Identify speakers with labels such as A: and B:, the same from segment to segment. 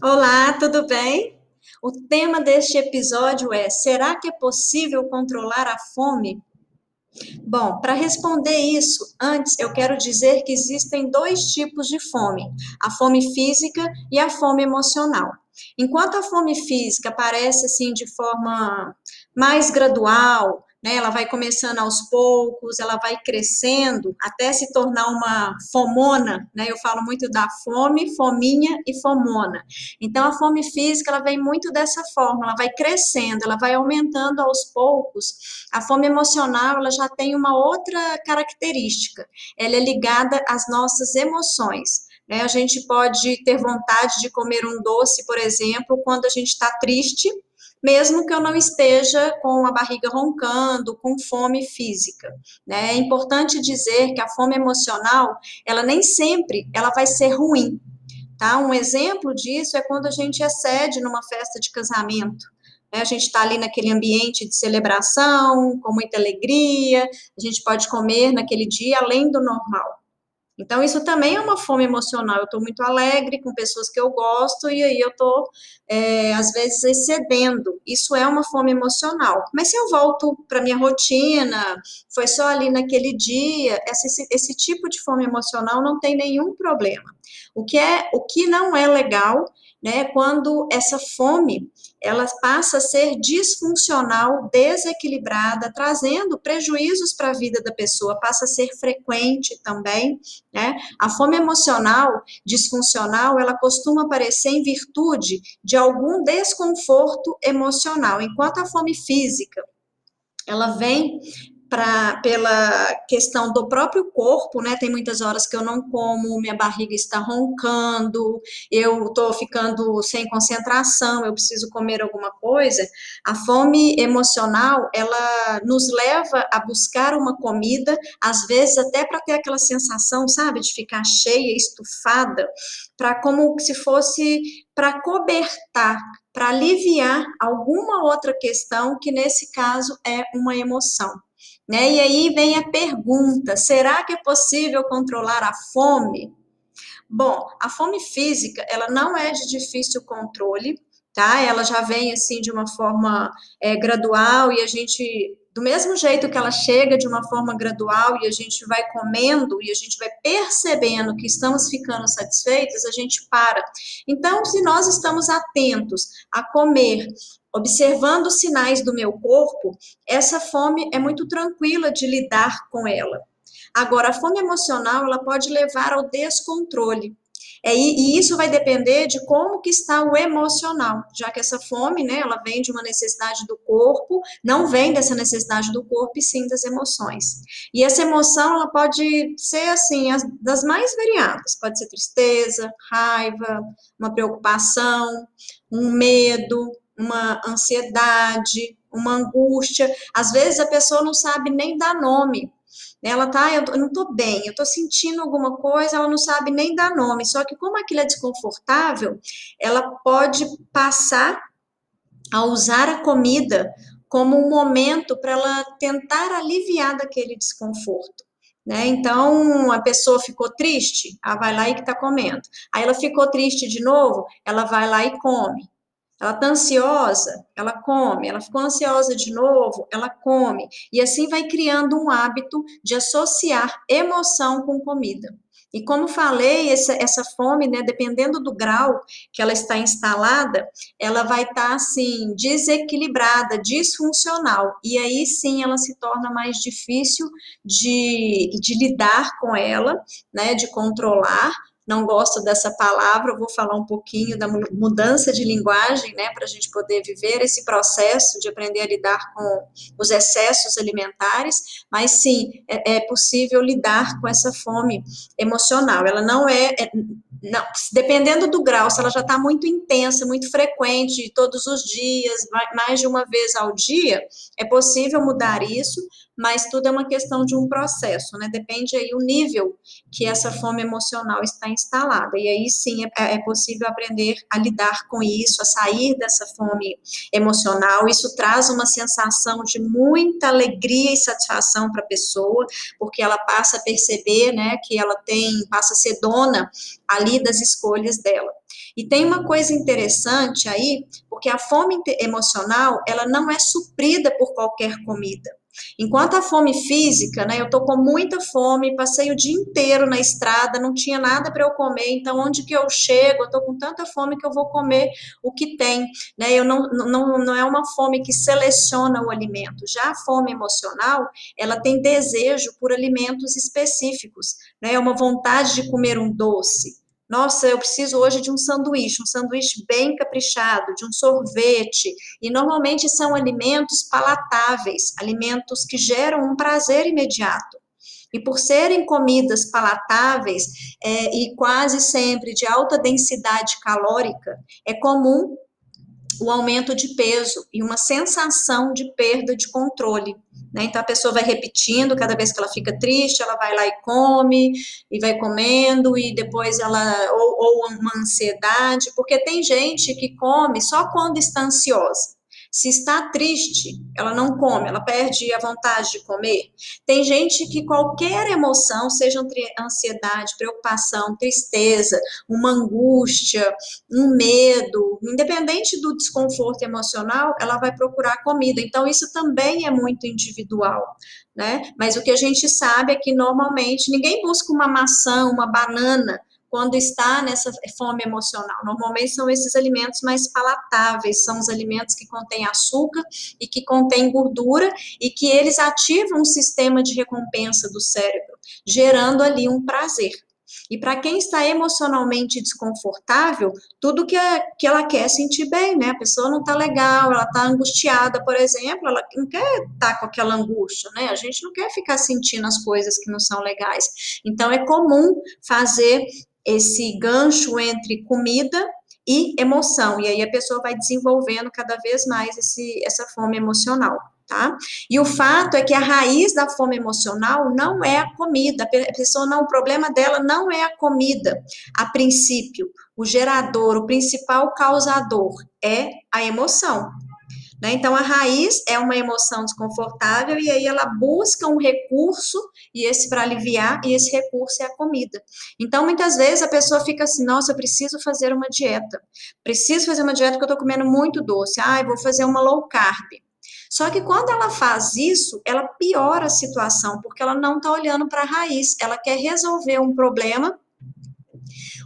A: Olá, tudo bem? O tema deste episódio é: será que é possível controlar a fome? Bom, para responder isso, antes eu quero dizer que existem dois tipos de fome: a fome física e a fome emocional. Enquanto a fome física aparece assim de forma mais gradual, né? Ela vai começando aos poucos, ela vai crescendo até se tornar uma fomona, né? Eu falo muito da fome, fominha e fomona. Então a fome física ela vem muito dessa forma, ela vai crescendo, ela vai aumentando aos poucos. A fome emocional ela já tem uma outra característica. Ela é ligada às nossas emoções. Né? A gente pode ter vontade de comer um doce, por exemplo, quando a gente está triste mesmo que eu não esteja com a barriga roncando, com fome física. Né? É importante dizer que a fome emocional, ela nem sempre ela vai ser ruim. Tá? Um exemplo disso é quando a gente excede numa festa de casamento. Né? A gente está ali naquele ambiente de celebração, com muita alegria, a gente pode comer naquele dia além do normal. Então, isso também é uma fome emocional. Eu estou muito alegre com pessoas que eu gosto e aí eu estou, é, às vezes, excedendo. Isso é uma fome emocional. Mas se eu volto para minha rotina, foi só ali naquele dia, esse, esse tipo de fome emocional não tem nenhum problema. O que, é, o que não é legal né, quando essa fome ela passa a ser disfuncional, desequilibrada, trazendo prejuízos para a vida da pessoa, passa a ser frequente também, né? A fome emocional disfuncional, ela costuma aparecer em virtude de algum desconforto emocional, enquanto a fome física ela vem pra, pela questão do próprio corpo, né? Tem muitas horas que eu não como, minha barriga está roncando, eu estou ficando sem concentração, eu preciso comer alguma coisa. A fome emocional, ela nos leva a buscar uma comida, às vezes até para ter aquela sensação, sabe, de ficar cheia, estufada, para como se fosse para cobertar, para aliviar alguma outra questão que nesse caso é uma emoção. Né? E aí vem a pergunta: será que é possível controlar a fome? Bom, a fome física, ela não é de difícil controle, tá? Ela já vem assim de uma forma é, gradual e a gente, do mesmo jeito que ela chega de uma forma gradual e a gente vai comendo e a gente vai percebendo que estamos ficando satisfeitos, a gente para. Então, se nós estamos atentos a comer observando os sinais do meu corpo, essa fome é muito tranquila de lidar com ela. Agora, a fome emocional, ela pode levar ao descontrole. É, e, isso vai depender de como que está o emocional, já que essa fome, né, ela vem de uma necessidade do corpo, não vem dessa necessidade do corpo, e sim das emoções. E essa emoção, ela pode ser, assim, as, das mais variadas, pode ser tristeza, raiva, uma preocupação, um medo, uma ansiedade, uma angústia. Às vezes a pessoa não sabe nem dar nome. Ela tá, eu, não tô bem, eu tô sentindo alguma coisa, ela não sabe nem dar nome. Só que como aquilo é desconfortável, ela pode passar a usar a comida como um momento para ela tentar aliviar daquele desconforto. Né? Então, a pessoa ficou triste, ela vai lá e está comendo. Aí ela ficou triste de novo, ela vai lá e come. Ela está ansiosa, ela come. Ela ficou ansiosa de novo, ela come. E assim vai criando um hábito de associar emoção com comida. E como falei, essa, essa fome, né, dependendo do grau que ela está instalada, ela vai estar, tá, assim, desequilibrada, disfuncional. E aí sim ela se torna mais difícil de, de lidar com ela, né, de controlar, não gosto dessa palavra, vou falar um pouquinho da mudança de linguagem, né, para a gente poder viver esse processo de aprender a lidar com os excessos alimentares, mas sim, é, é possível lidar com essa fome emocional. Ela não é, é não, dependendo do grau, se ela já está muito intensa, muito frequente, todos os dias, mais de uma vez ao dia, é possível mudar isso, mas tudo é uma questão de um processo, né? Depende aí o nível que essa fome emocional está instalada. E aí sim é, é possível aprender a lidar com isso, a sair dessa fome emocional. Isso traz uma sensação de muita alegria e satisfação para a pessoa, porque ela passa a perceber, né, que ela tem, passa a ser dona ali das escolhas dela. E tem uma coisa interessante aí, porque a fome emocional, ela não é suprida por qualquer comida. Enquanto a fome física, né, eu tô com muita fome, passei o dia inteiro na estrada, não tinha nada para eu comer, então onde que eu chego, eu tô com tanta fome que eu vou comer o que tem, né? Eu não, não, não é uma fome que seleciona o alimento. Já a fome emocional, ela tem desejo por alimentos específicos, né? É uma vontade de comer um doce, nossa, eu preciso hoje de um sanduíche, um sanduíche bem caprichado, de um sorvete. E normalmente são alimentos palatáveis, alimentos que geram um prazer imediato. E por serem comidas palatáveis é, e quase sempre de alta densidade calórica, é comum o aumento de peso e uma sensação de perda de controle. Né? Então a pessoa vai repetindo, cada vez que ela fica triste, ela vai lá e come, e vai comendo, e depois ela, ou, ou uma ansiedade, porque tem gente que come só quando está ansiosa. Se está triste, ela não come, ela perde a vontade de comer. Tem gente que qualquer emoção, seja ansiedade, preocupação, tristeza, uma angústia, um medo, independente do desconforto emocional, ela vai procurar comida. Então, isso também é muito individual. Né? Mas o que a gente sabe é que normalmente ninguém busca uma maçã, uma banana quando está nessa fome emocional. Normalmente são esses alimentos mais palatáveis, são os alimentos que contêm açúcar e que contêm gordura e que eles ativam um sistema de recompensa do cérebro, gerando ali um prazer. E para quem está emocionalmente desconfortável, tudo que, é, que ela quer sentir bem, né? A pessoa não está legal, ela está angustiada, por exemplo, ela não quer estar tá com aquela angústia, né? A gente não quer ficar sentindo as coisas que não são legais. Então, é comum fazer esse gancho entre comida e emoção. E aí a pessoa vai desenvolvendo cada vez mais esse, essa fome emocional. Tá? E o fato é que a raiz da fome emocional não é a comida. A pessoa não, o problema dela não é a comida, a princípio. O gerador, o principal causador é a emoção. Né? Então, a raiz é uma emoção desconfortável e aí ela busca um recurso e esse para aliviar e esse recurso é a comida. Então, muitas vezes a pessoa fica assim, nossa, eu preciso fazer uma dieta. Preciso fazer uma dieta porque eu estou comendo muito doce. Ah, vou fazer uma low carb. Só que quando ela faz isso, ela piora a situação, porque ela não está olhando para a raiz, ela quer resolver um problema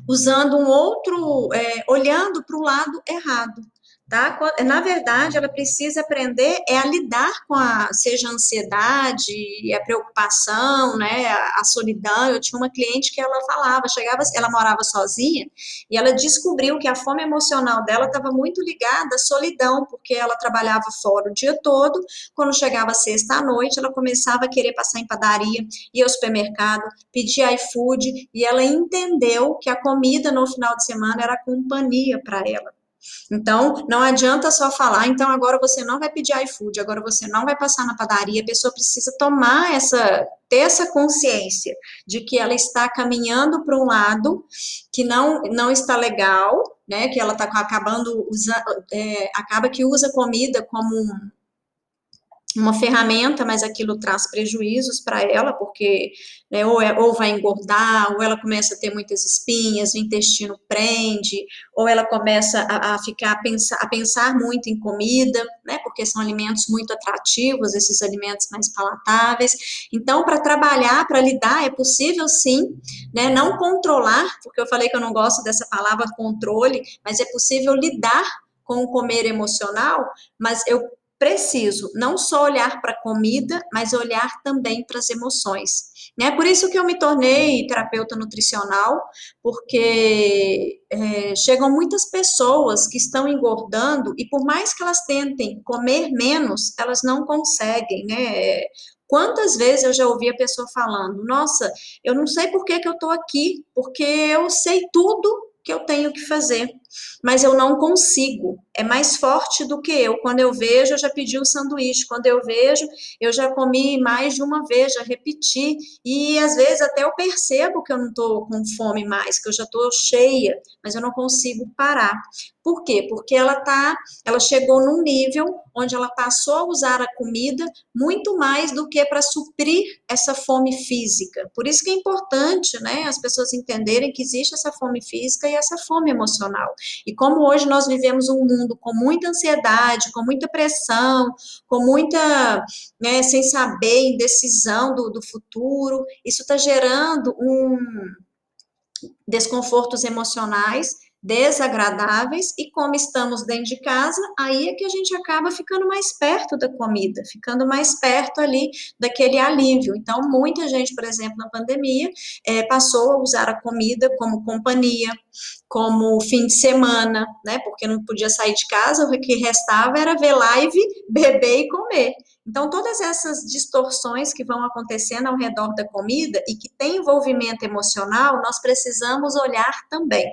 A: usando um outro, é, olhando para o lado errado tá? Na verdade, ela precisa aprender é a lidar com a, seja a ansiedade, a preocupação, né, a, solidão. Eu tinha uma cliente que ela falava, chegava, ela morava sozinha e ela descobriu que a fome emocional dela estava muito ligada à solidão, porque ela trabalhava fora o dia todo. Quando chegava sexta à noite, ela começava a querer passar em padaria, ir ao supermercado, pedir iFood e ela entendeu que a comida no final de semana era companhia para ela. Então, não adianta só falar, então agora você não vai pedir iFood, agora você não vai passar na padaria, a pessoa precisa tomar essa, ter essa consciência de que ela está caminhando para um lado que não, não está legal, né, que ela está acabando, é, acaba que usa comida como um, uma ferramenta, mas aquilo traz prejuízos para ela, porque né, ou, é, ou vai engordar, ou ela começa a ter muitas espinhas, o intestino prende, ou ela começa a, a ficar a pensar, a pensar muito em comida, né, porque são alimentos muito atrativos, esses alimentos mais palatáveis. Então, para trabalhar, para lidar, é possível sim, né, não controlar, porque eu falei que eu não gosto dessa palavra controle, mas é possível lidar com o comer emocional, mas eu preciso não só olhar para a comida, mas olhar também para as emoções. É por isso que eu me tornei terapeuta nutricional, porque é, chegam muitas pessoas que estão engordando e por mais que elas tentem comer menos, elas não conseguem, né? Quantas vezes eu já ouvi a pessoa falando, nossa, eu não sei por que, que eu estou aqui, porque eu sei tudo que eu tenho que fazer, mas eu não consigo. É mais forte do que eu. Quando eu vejo, eu já pedi o sanduíche. Quando eu vejo, eu já comi mais de uma vez, já repeti. E às vezes até eu percebo que eu não estou com fome mais, que eu já estou cheia, mas eu não consigo parar. Por quê? Porque ela tá, ela chegou num nível onde ela passou a usar a comida muito mais do que para suprir essa fome física. Por isso que é importante, né, as pessoas entenderem que existe essa fome física e essa fome emocional. E como hoje nós vivemos um mundo com muita ansiedade, com muita pressão, com muita, né, sem saber, indecisão do, do futuro, isso está gerando um desconfortos emocionais desagradáveis e como estamos dentro de casa, aí é que a gente acaba ficando mais perto da comida, ficando mais perto ali daquele alívio. Então, muita gente, por exemplo, na pandemia, é, passou a usar a comida como companhia, como fim de semana, né? Porque não podia sair de casa, o que restava era ver live, beber e comer. Então, todas essas distorções que vão acontecendo ao redor da comida e que tem envolvimento emocional, nós precisamos olhar também.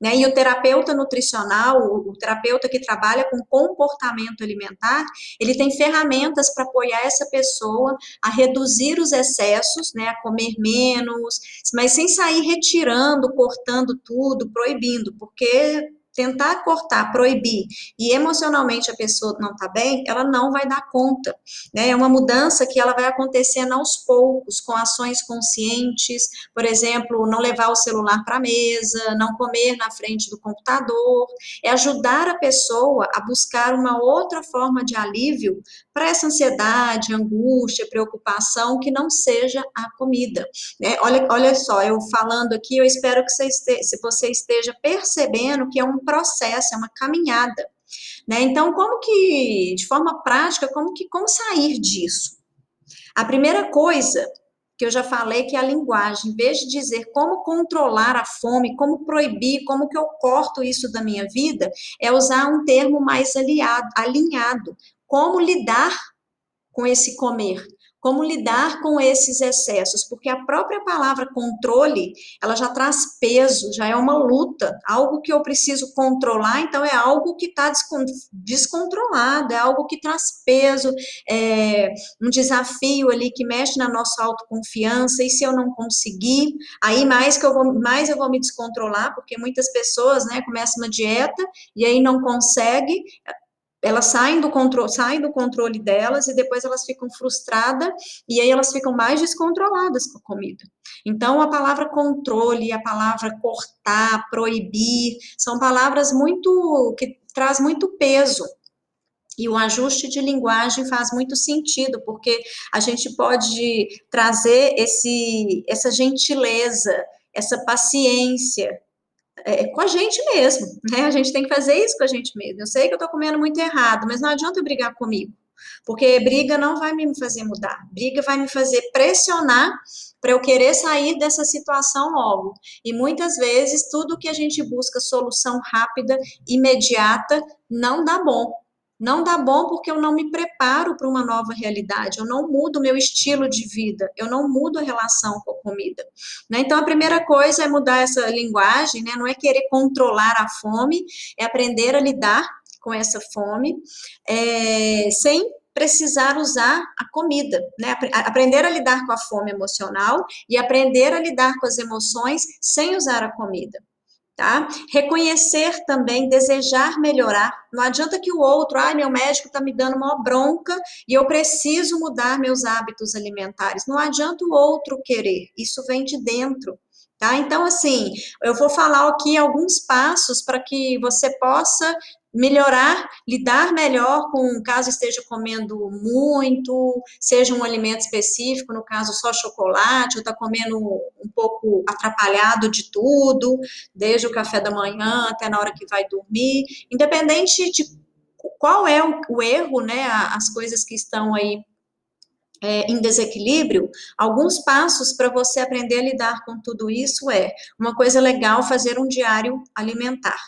A: Né? E o terapeuta nutricional, o, o terapeuta que trabalha com comportamento alimentar, ele tem ferramentas para apoiar essa pessoa a reduzir os excessos, né? a comer menos, mas sem sair retirando, cortando tudo, proibindo, porque tentar cortar, proibir e emocionalmente a pessoa não está bem, ela não vai dar conta. Né? É uma mudança que ela vai acontecendo aos poucos, com ações conscientes, por exemplo, não levar o celular para a mesa, não comer na frente do computador, é ajudar a pessoa a buscar uma outra forma de alívio para essa ansiedade, angústia, preocupação que não seja a comida. Né? Olha, olha só, eu falando aqui, eu espero que você esteja, você esteja percebendo que é um processo, é uma caminhada. Né? Então, como que, de forma prática, como que como sair disso? A primeira coisa que eu já falei que é a linguagem, em vez de dizer como controlar a fome, como proibir, como que eu corto isso da minha vida, é usar um termo mais aliado, alinhado. Como lidar com esse comer? Como lidar com esses excessos, porque a própria palavra controle, ela já traz peso, já é uma luta, algo que eu preciso controlar, então é algo que está descontrolado, é algo que traz peso, é um desafio ali que mexe na nossa autoconfiança, e se eu não conseguir, aí mais que eu vou, mais eu vou me descontrolar, porque muitas pessoas, né, começam uma dieta e aí não consegue, elas saem do controle, saem do controle delas e depois elas ficam frustradas e aí elas ficam mais descontroladas com a comida. Então a palavra controle, a palavra cortar, proibir, são palavras muito que traz muito peso. E o ajuste de linguagem faz muito sentido, porque a gente pode trazer esse, essa gentileza, essa paciência, é, com a gente mesmo, né? A gente tem que fazer isso com a gente mesmo. Eu sei que eu tô comendo muito errado, mas não adianta brigar comigo, porque briga não vai me fazer mudar. Briga vai me fazer pressionar para eu querer sair dessa situação logo. E muitas vezes tudo que a gente busca solução rápida, imediata, não dá bom. Não dá bom porque eu não me preparo para uma nova realidade, eu não mudo o meu estilo de vida, eu não mudo a relação com a comida. Né? Então, a primeira coisa é mudar essa linguagem, né? não é querer controlar a fome, é aprender a lidar com essa fome, é, sem precisar usar a comida, né? Aprender a lidar com a fome emocional e aprender a lidar com as emoções sem usar a comida tá? Reconhecer também, desejar melhorar. Não adianta que o outro, ah, meu médico está me dando uma bronca e eu preciso mudar meus hábitos alimentares. Não adianta o outro querer, isso vem de dentro. Tá? Então, assim, eu vou falar aqui alguns passos para que você possa melhorar, lidar melhor com caso esteja comendo muito, seja um alimento específico, no caso só chocolate, ou está comendo um pouco atrapalhado de tudo, desde o café da manhã até na hora que vai dormir, independente de qual é o, o erro, né, as coisas que estão aí é, em desequilíbrio, alguns passos para você aprender a lidar com tudo isso é uma coisa legal fazer um diário alimentar.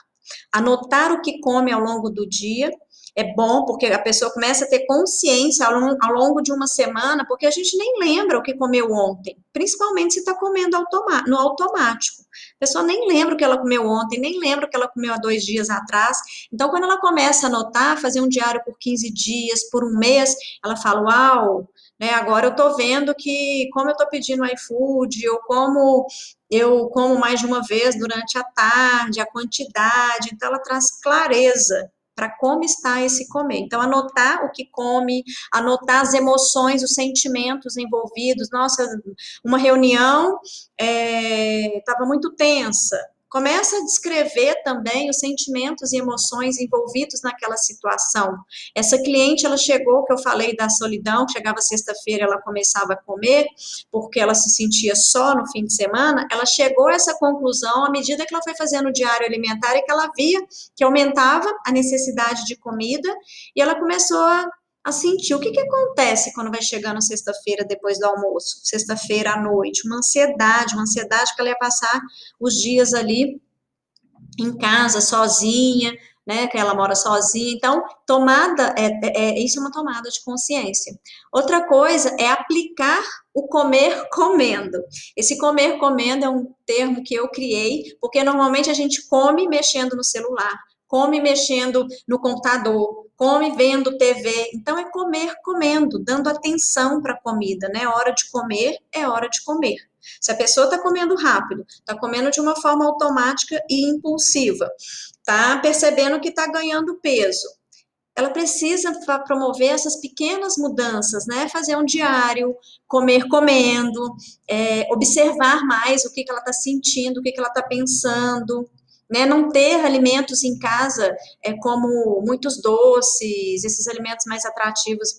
A: Anotar o que come ao longo do dia é bom, porque a pessoa começa a ter consciência ao, ao longo de uma semana, porque a gente nem lembra o que comeu ontem, principalmente se está comendo no automático. A pessoa nem lembra o que ela comeu ontem, nem lembra o que ela comeu há dois dias atrás. Então, quando ela começa a anotar, fazer um diário por 15 dias, por um mês, ela fala: Uau, né, agora eu estou vendo que, como eu estou pedindo iFood, ou como eu como mais de uma vez durante a tarde, a quantidade, então ela traz clareza para como está esse comer. Então, anotar o que come, anotar as emoções, os sentimentos envolvidos. Nossa, uma reunião estava é, muito tensa. Começa a descrever também os sentimentos e emoções envolvidos naquela situação. Essa cliente, ela chegou, que eu falei da solidão, chegava sexta-feira, ela começava a comer, porque ela se sentia só no fim de semana, ela chegou a essa conclusão à medida que ela foi fazendo o diário alimentar e que ela via que aumentava a necessidade de comida, e ela começou a a sentir o que, que acontece quando vai chegando sexta-feira depois do almoço, sexta-feira à noite, uma ansiedade, uma ansiedade que ela ia passar os dias ali em casa, sozinha, né, que ela mora sozinha, então, tomada, é, é, é, isso é uma tomada de consciência. Outra coisa é aplicar o comer comendo. Esse comer comendo é um termo que eu criei, porque normalmente a gente come mexendo no celular, come mexendo no computador, come vendo TV. Então é comer comendo, dando atenção para a comida, né? Hora de comer é hora de comer. Se a pessoa está comendo rápido, está comendo de uma forma automática e impulsiva, está percebendo que está ganhando peso, ela precisa promover essas pequenas mudanças, né? Fazer um diário, comer comendo, é, observar mais o que, que ela está sentindo, o que, que ela está pensando né? Não ter alimentos em casa é, como muitos doces, esses alimentos mais atrativos e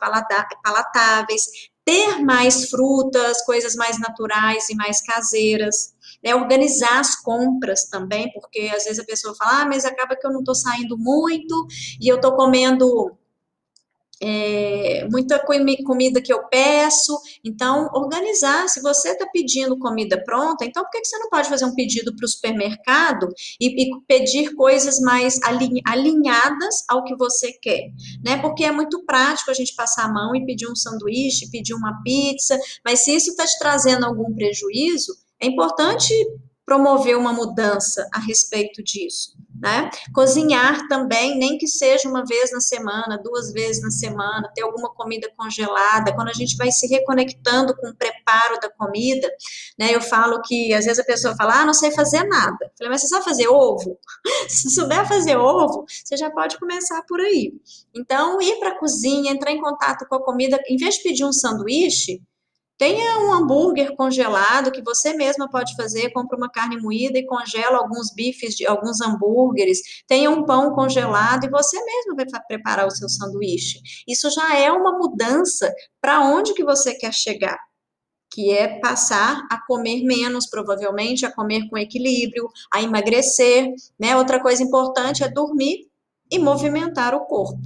A: palatáveis, ter mais frutas, coisas mais naturais e mais caseiras, né? organizar as compras também, porque às vezes a pessoa fala, ah, mas acaba que eu não estou saindo muito e eu estou comendo é, muita comida que eu peço. Então, organizar. Se você está pedindo comida pronta, então por que, você não pode fazer um pedido para o supermercado e, e, pedir coisas mais alinhadas ao que você quer? Né? Porque é muito prático a gente passar a mão e pedir um sanduíche, pedir uma pizza, mas se isso está te trazendo algum prejuízo, é importante promover uma mudança a respeito disso né? Cozinhar também, nem que seja uma vez na semana, duas vezes na semana, ter alguma comida congelada, quando a gente vai se reconectando com o preparo da comida, né? Eu falo que às vezes a pessoa fala, ah, não sei fazer nada. Eu falei, mas você sabe fazer ovo? se souber fazer ovo, você já pode começar por aí. Então, ir para a cozinha, entrar em contato com a comida, em vez de pedir um sanduíche, Tenha um hambúrguer congelado que você mesma pode fazer, compra uma carne moída e congela alguns bifes de alguns hambúrgueres. Tenha um pão congelado e você mesma vai preparar o seu sanduíche. Isso já é uma mudança para onde que você quer chegar que é passar a comer menos, provavelmente, a comer com equilíbrio, a emagrecer, né? Outra coisa importante é dormir e movimentar o corpo.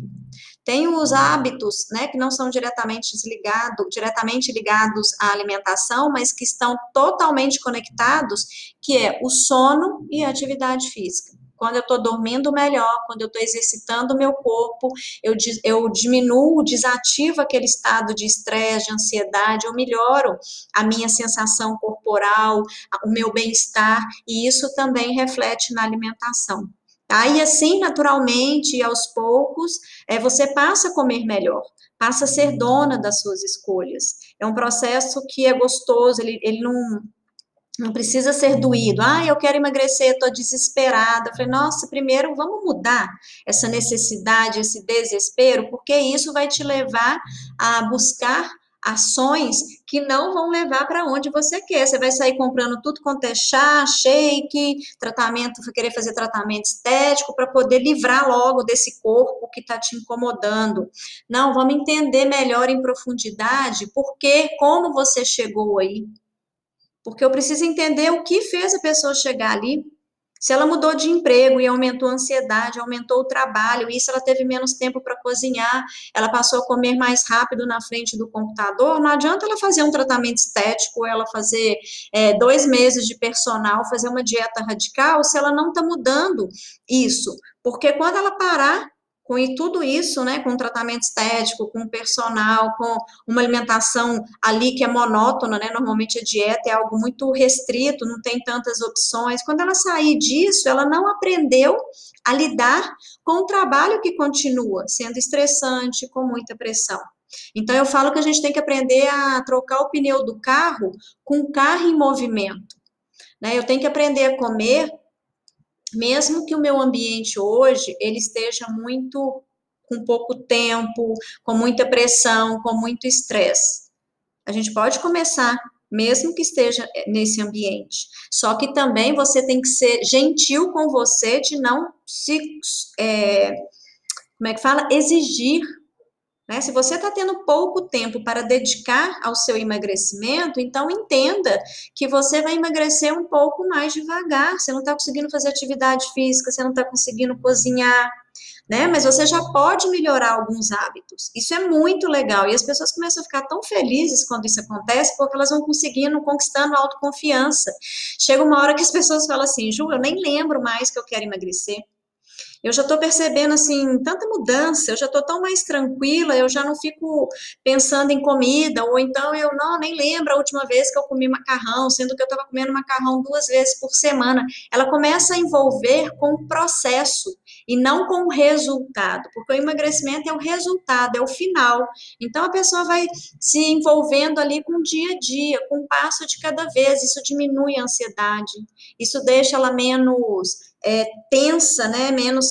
A: Tem os hábitos, né, que não são diretamente ligados, diretamente ligados à alimentação, mas que estão totalmente conectados, que é o sono e a atividade física. Quando eu estou dormindo melhor, quando eu estou exercitando o meu corpo, eu, eu diminuo, desativo aquele estado de estresse, de ansiedade, eu melhoro a minha sensação corporal, o meu bem-estar, e isso também reflete na alimentação. Aí, assim, naturalmente, aos poucos, é, você passa a comer melhor, passa a ser dona das suas escolhas. É um processo que é gostoso, ele, ele não, não precisa ser doído. Ah, eu quero emagrecer, estou desesperada. Eu falei, nossa, primeiro vamos mudar essa necessidade, esse desespero, porque isso vai te levar a buscar ações que não vão levar para onde você quer. Você vai sair comprando tudo quanto é chá, shake, tratamento, querer fazer tratamento estético para poder livrar logo desse corpo que está te incomodando. Não, vamos entender melhor em profundidade por que, como você chegou aí. Porque eu preciso entender o que fez a pessoa chegar ali. Se ela mudou de emprego e aumentou a ansiedade, aumentou o trabalho, isso ela teve menos tempo para cozinhar, ela passou a comer mais rápido na frente do computador, não adianta ela fazer um tratamento estético, ela fazer é, dois meses de personal, fazer uma dieta radical, se ela não está mudando isso. Porque quando ela parar com tudo isso, né, com tratamento estético, com personal, com uma alimentação ali que é monótona, né, normalmente a dieta é algo muito restrito, não tem tantas opções. Quando ela sair disso, ela não aprendeu a lidar com o trabalho que continua sendo estressante, com muita pressão. Então eu falo que a gente tem que aprender a trocar o pneu do carro com o carro em movimento. Né? Eu tenho que aprender a comer mesmo que o meu ambiente hoje ele esteja muito com pouco tempo, com muita pressão, com muito estresse. A gente pode começar mesmo que esteja eh, nesse ambiente. Só que também você tem que ser gentil com você de não se, é, como é que fala, exigir. Né? Se você está tendo pouco tempo para dedicar ao seu emagrecimento, então entenda que você vai emagrecer um pouco mais devagar. Você não está conseguindo fazer atividade física, você não está conseguindo cozinhar, né? Mas você já pode melhorar alguns hábitos. Isso é muito legal. E as pessoas começam a ficar tão felizes quando isso acontece, porque elas vão conseguindo, conquistando autoconfiança. Chega uma hora que as pessoas falam assim, Ju, eu nem lembro mais que eu quero emagrecer. Eu já estou percebendo assim tanta mudança, eu já estou tão mais tranquila, eu já não fico pensando em comida, ou então eu não nem lembro a última vez que eu comi macarrão, sendo que eu estava comendo macarrão duas vezes por semana. Ela começa a envolver com o processo e não com o resultado, porque o emagrecimento é o resultado, é o final. Então a pessoa vai se envolvendo ali com o dia a dia, com um passo de cada vez. Isso diminui a ansiedade, isso deixa ela menos é, tensa, né? Menos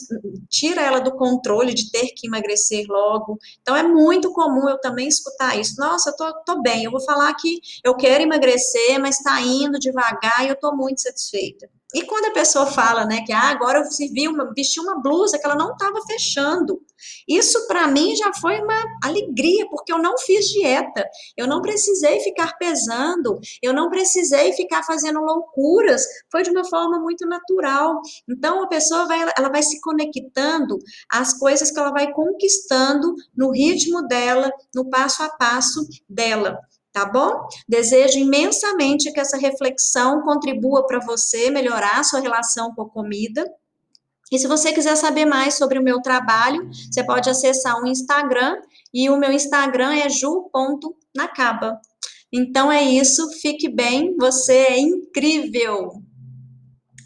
A: tira ela do controle de ter que emagrecer logo. Então é muito comum eu também escutar isso. Nossa, eu tô, tô bem, eu vou falar que eu quero emagrecer, mas está indo devagar e eu tô muito satisfeita. E quando a pessoa fala, né, que ah, agora eu vi uma, vesti uma blusa que ela não estava fechando, isso para mim já foi uma alegria, porque eu não fiz dieta, eu não precisei ficar pesando, eu não precisei ficar fazendo loucuras, foi de uma forma muito natural. Então a pessoa vai, ela vai se conectando às coisas que ela vai conquistando no ritmo dela, no passo a passo dela tá bom? Desejo imensamente que essa reflexão contribua para você melhorar a sua relação com a comida. E se você quiser saber mais sobre o meu trabalho, você pode acessar o Instagram, e o meu Instagram é ju.nacaba. Então é isso, fique bem, você é incrível!